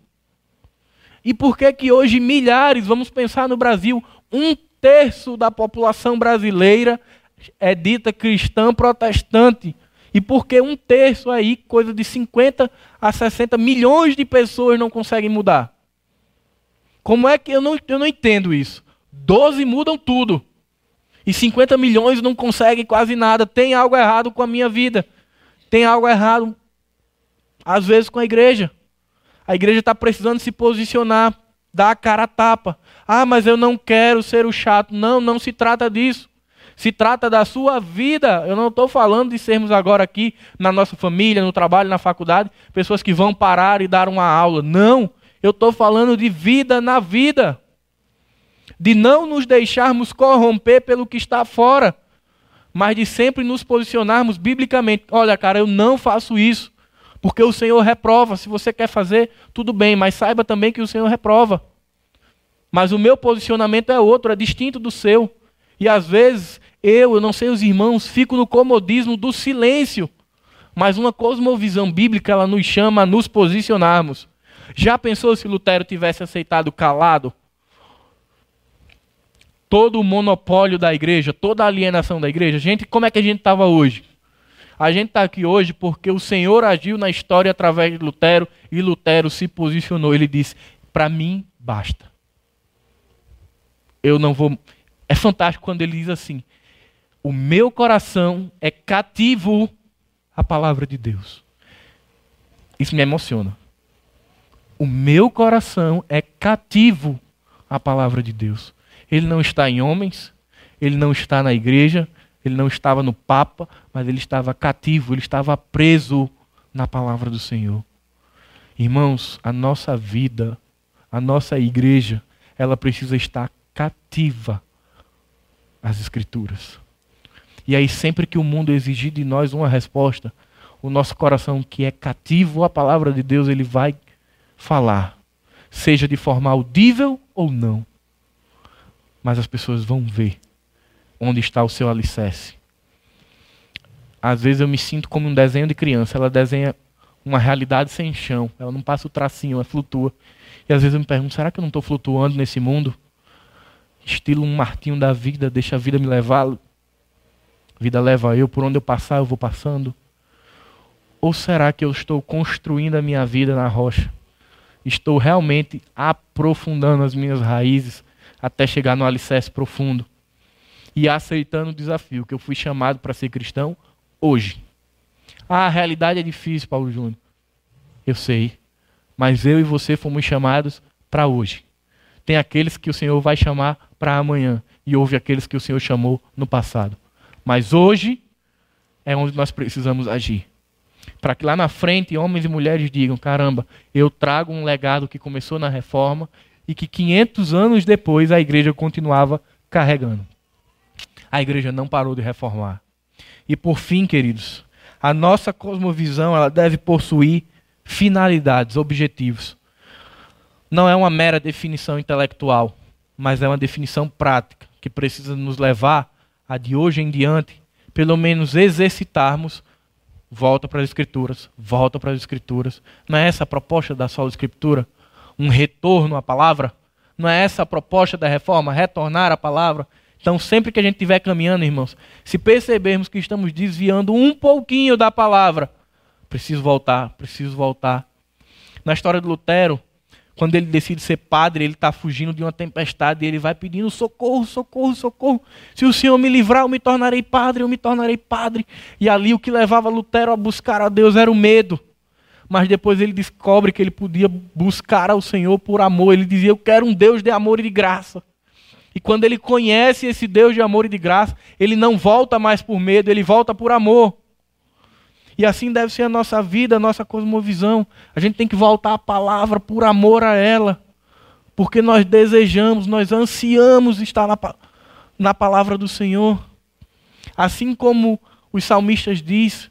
E por que que hoje milhares, vamos pensar no Brasil, um terço da população brasileira é dita cristã protestante? E por que um terço aí, coisa de 50 a 60 milhões de pessoas não conseguem mudar? Como é que eu não, eu não entendo isso? 12 mudam tudo. E 50 milhões não conseguem quase nada. Tem algo errado com a minha vida. Tem algo errado, às vezes, com a igreja. A igreja está precisando se posicionar, dar a cara a tapa. Ah, mas eu não quero ser o chato. Não, não se trata disso. Se trata da sua vida. Eu não estou falando de sermos agora aqui na nossa família, no trabalho, na faculdade, pessoas que vão parar e dar uma aula. Não. Eu estou falando de vida na vida. De não nos deixarmos corromper pelo que está fora mas de sempre nos posicionarmos biblicamente. Olha, cara, eu não faço isso, porque o Senhor reprova. Se você quer fazer, tudo bem, mas saiba também que o Senhor reprova. Mas o meu posicionamento é outro, é distinto do seu. E às vezes eu, eu não sei os irmãos, fico no comodismo do silêncio. Mas uma cosmovisão bíblica, ela nos chama a nos posicionarmos. Já pensou se Lutero tivesse aceitado calado? todo o monopólio da igreja, toda a alienação da igreja. Gente, como é que a gente estava hoje? A gente está aqui hoje porque o Senhor agiu na história através de Lutero e Lutero se posicionou. Ele disse: Para mim, basta. Eu não vou. É fantástico quando ele diz assim: O meu coração é cativo à palavra de Deus. Isso me emociona. O meu coração é cativo à palavra de Deus. Ele não está em homens, ele não está na igreja, ele não estava no Papa, mas ele estava cativo, ele estava preso na palavra do Senhor. Irmãos, a nossa vida, a nossa igreja, ela precisa estar cativa às Escrituras. E aí, sempre que o mundo exigir de nós uma resposta, o nosso coração que é cativo à palavra de Deus, ele vai falar, seja de forma audível ou não mas as pessoas vão ver onde está o seu alicerce. Às vezes eu me sinto como um desenho de criança, ela desenha uma realidade sem chão, ela não passa o tracinho, ela flutua. E às vezes eu me pergunto, será que eu não estou flutuando nesse mundo? Estilo um martinho da vida, deixa a vida me levar, vida leva eu, por onde eu passar eu vou passando. Ou será que eu estou construindo a minha vida na rocha? Estou realmente aprofundando as minhas raízes até chegar no alicerce profundo. E aceitando o desafio que eu fui chamado para ser cristão hoje. Ah, a realidade é difícil, Paulo Júnior. Eu sei. Mas eu e você fomos chamados para hoje. Tem aqueles que o Senhor vai chamar para amanhã. E houve aqueles que o Senhor chamou no passado. Mas hoje é onde nós precisamos agir. Para que lá na frente homens e mulheres digam: caramba, eu trago um legado que começou na reforma e que 500 anos depois a igreja continuava carregando. A igreja não parou de reformar. E por fim, queridos, a nossa cosmovisão ela deve possuir finalidades, objetivos. Não é uma mera definição intelectual, mas é uma definição prática que precisa nos levar a de hoje em diante, pelo menos exercitarmos volta para as escrituras, volta para as escrituras. Não é essa a proposta da sola escritura? um retorno à palavra? Não é essa a proposta da reforma? Retornar à palavra? Então, sempre que a gente estiver caminhando, irmãos, se percebermos que estamos desviando um pouquinho da palavra, preciso voltar, preciso voltar. Na história de Lutero, quando ele decide ser padre, ele está fugindo de uma tempestade e ele vai pedindo socorro, socorro, socorro. Se o Senhor me livrar, eu me tornarei padre, eu me tornarei padre. E ali o que levava Lutero a buscar a Deus era o medo mas depois ele descobre que ele podia buscar ao Senhor por amor. Ele dizia: Eu quero um Deus de amor e de graça. E quando ele conhece esse Deus de amor e de graça, ele não volta mais por medo, ele volta por amor. E assim deve ser a nossa vida, a nossa cosmovisão. A gente tem que voltar à palavra por amor a ela. Porque nós desejamos, nós ansiamos estar na, na palavra do Senhor. Assim como os salmistas diz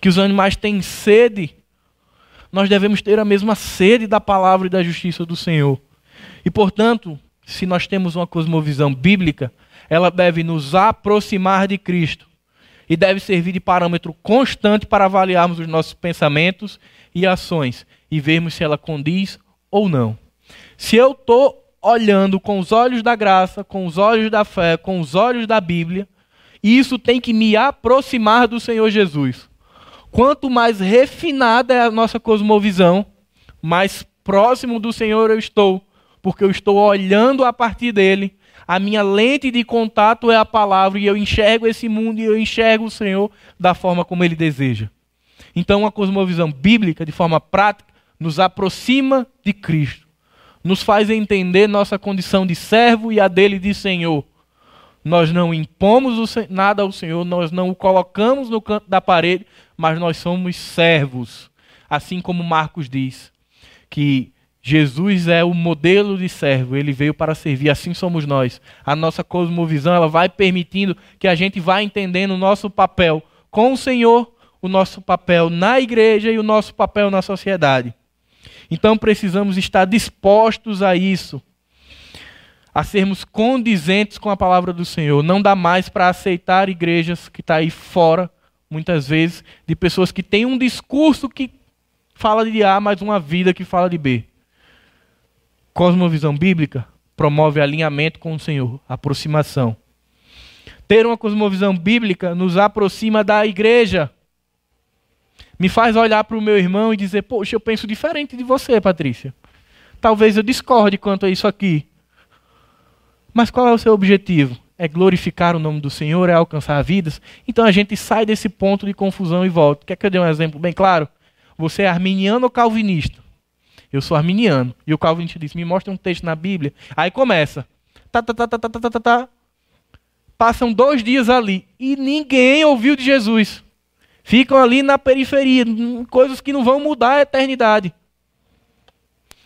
que os animais têm sede nós devemos ter a mesma sede da palavra e da justiça do Senhor. E, portanto, se nós temos uma cosmovisão bíblica, ela deve nos aproximar de Cristo. E deve servir de parâmetro constante para avaliarmos os nossos pensamentos e ações e vermos se ela condiz ou não. Se eu estou olhando com os olhos da graça, com os olhos da fé, com os olhos da Bíblia, isso tem que me aproximar do Senhor Jesus. Quanto mais refinada é a nossa cosmovisão, mais próximo do Senhor eu estou, porque eu estou olhando a partir dele. A minha lente de contato é a palavra e eu enxergo esse mundo e eu enxergo o Senhor da forma como ele deseja. Então, uma cosmovisão bíblica, de forma prática, nos aproxima de Cristo, nos faz entender nossa condição de servo e a dele de Senhor. Nós não impomos nada ao Senhor, nós não o colocamos no canto da parede, mas nós somos servos. Assim como Marcos diz, que Jesus é o modelo de servo, ele veio para servir, assim somos nós. A nossa cosmovisão, ela vai permitindo que a gente vá entendendo o nosso papel com o Senhor, o nosso papel na igreja e o nosso papel na sociedade. Então precisamos estar dispostos a isso, a sermos condizentes com a palavra do Senhor. Não dá mais para aceitar igrejas que estão tá aí fora, muitas vezes, de pessoas que têm um discurso que fala de A, mas uma vida que fala de B. Cosmovisão bíblica promove alinhamento com o Senhor, aproximação. Ter uma cosmovisão bíblica nos aproxima da igreja. Me faz olhar para o meu irmão e dizer: Poxa, eu penso diferente de você, Patrícia. Talvez eu discorde quanto a isso aqui. Mas qual é o seu objetivo? É glorificar o nome do Senhor, é alcançar vidas? Então a gente sai desse ponto de confusão e volta. Quer que eu dê um exemplo bem claro? Você é arminiano ou calvinista? Eu sou arminiano. E o calvinista diz: Me mostra um texto na Bíblia. Aí começa. Tá, tá, tá, tá, tá, tá, tá, tá. Passam dois dias ali e ninguém ouviu de Jesus. Ficam ali na periferia, coisas que não vão mudar a eternidade.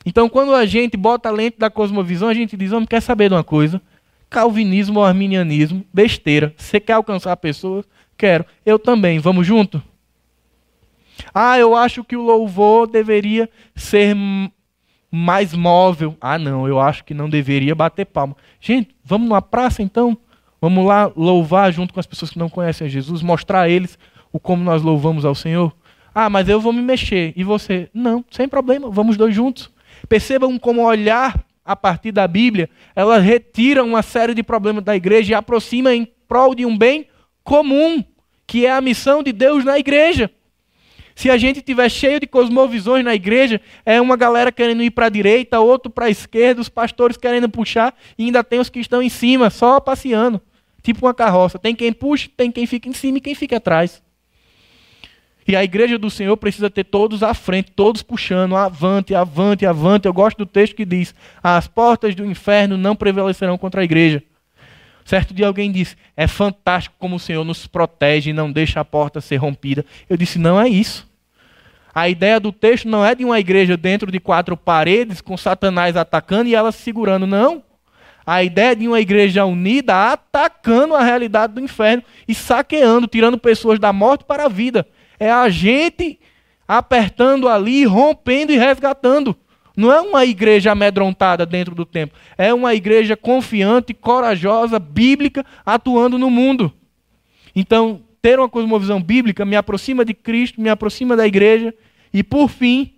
Então, quando a gente bota a lente da cosmovisão, a gente diz: Homem, quer saber de uma coisa? Calvinismo ou arminianismo, besteira. Você quer alcançar pessoas? Quero. Eu também. Vamos junto? Ah, eu acho que o louvor deveria ser mais móvel. Ah, não, eu acho que não deveria bater palma. Gente, vamos numa praça então? Vamos lá louvar junto com as pessoas que não conhecem a Jesus, mostrar a eles o como nós louvamos ao Senhor? Ah, mas eu vou me mexer. E você? Não, sem problema, vamos dois juntos. Percebam como olhar a partir da Bíblia, ela retira uma série de problemas da igreja e aproxima em prol de um bem comum, que é a missão de Deus na igreja. Se a gente tiver cheio de cosmovisões na igreja, é uma galera querendo ir para a direita, outro para a esquerda, os pastores querendo puxar, e ainda tem os que estão em cima, só passeando. Tipo uma carroça. Tem quem puxa, tem quem fica em cima e quem fica atrás. E a igreja do Senhor precisa ter todos à frente, todos puxando, avante, avante, avante. Eu gosto do texto que diz: As portas do inferno não prevalecerão contra a igreja. Certo dia alguém disse: É fantástico como o Senhor nos protege e não deixa a porta ser rompida. Eu disse: Não é isso. A ideia do texto não é de uma igreja dentro de quatro paredes, com Satanás atacando e ela se segurando. Não. A ideia é de uma igreja unida atacando a realidade do inferno e saqueando, tirando pessoas da morte para a vida. É a gente apertando ali, rompendo e resgatando. Não é uma igreja amedrontada dentro do templo. É uma igreja confiante, corajosa, bíblica, atuando no mundo. Então, ter uma cosmovisão bíblica me aproxima de Cristo, me aproxima da igreja e, por fim,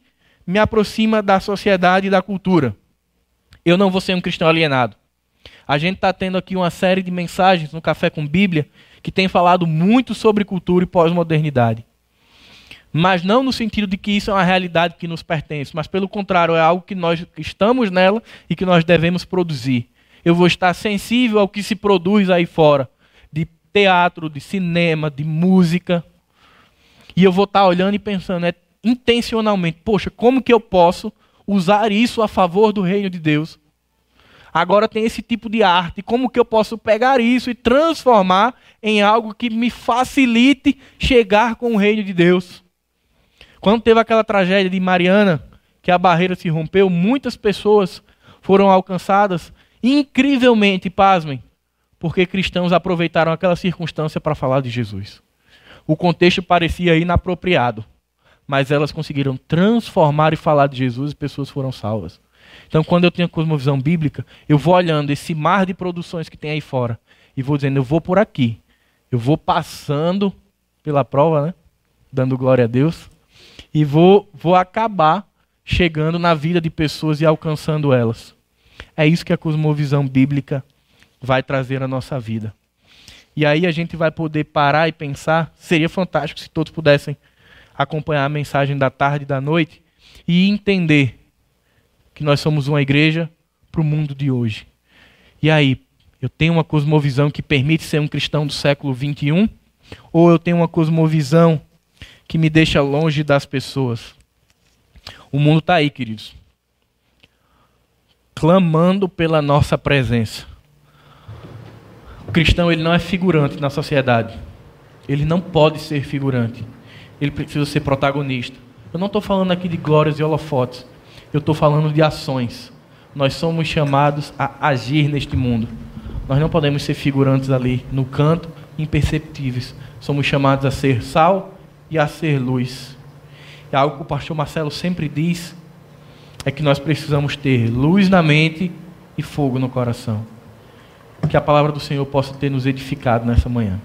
me aproxima da sociedade e da cultura. Eu não vou ser um cristão alienado. A gente está tendo aqui uma série de mensagens no Café com Bíblia que tem falado muito sobre cultura e pós-modernidade mas não no sentido de que isso é uma realidade que nos pertence, mas pelo contrário, é algo que nós estamos nela e que nós devemos produzir. Eu vou estar sensível ao que se produz aí fora, de teatro, de cinema, de música, e eu vou estar olhando e pensando é, intencionalmente, poxa, como que eu posso usar isso a favor do reino de Deus? Agora tem esse tipo de arte, como que eu posso pegar isso e transformar em algo que me facilite chegar com o reino de Deus? Quando teve aquela tragédia de Mariana, que a barreira se rompeu, muitas pessoas foram alcançadas, incrivelmente, pasmem, porque cristãos aproveitaram aquela circunstância para falar de Jesus. O contexto parecia inapropriado, mas elas conseguiram transformar e falar de Jesus e pessoas foram salvas. Então, quando eu tenho a cosmovisão bíblica, eu vou olhando esse mar de produções que tem aí fora e vou dizendo, eu vou por aqui. Eu vou passando pela prova, né? Dando glória a Deus. E vou, vou acabar chegando na vida de pessoas e alcançando elas. É isso que a cosmovisão bíblica vai trazer na nossa vida. E aí a gente vai poder parar e pensar. Seria fantástico se todos pudessem acompanhar a mensagem da tarde e da noite e entender que nós somos uma igreja para o mundo de hoje. E aí, eu tenho uma cosmovisão que permite ser um cristão do século 21 ou eu tenho uma cosmovisão que me deixa longe das pessoas? O mundo está aí, queridos, clamando pela nossa presença. O cristão ele não é figurante na sociedade. Ele não pode ser figurante. Ele precisa ser protagonista. Eu não estou falando aqui de glórias e holofotes. Eu estou falando de ações. Nós somos chamados a agir neste mundo. Nós não podemos ser figurantes ali no canto, imperceptíveis. Somos chamados a ser sal e a ser luz. E algo que o pastor Marcelo sempre diz é que nós precisamos ter luz na mente e fogo no coração. Que a palavra do Senhor possa ter nos edificado nessa manhã.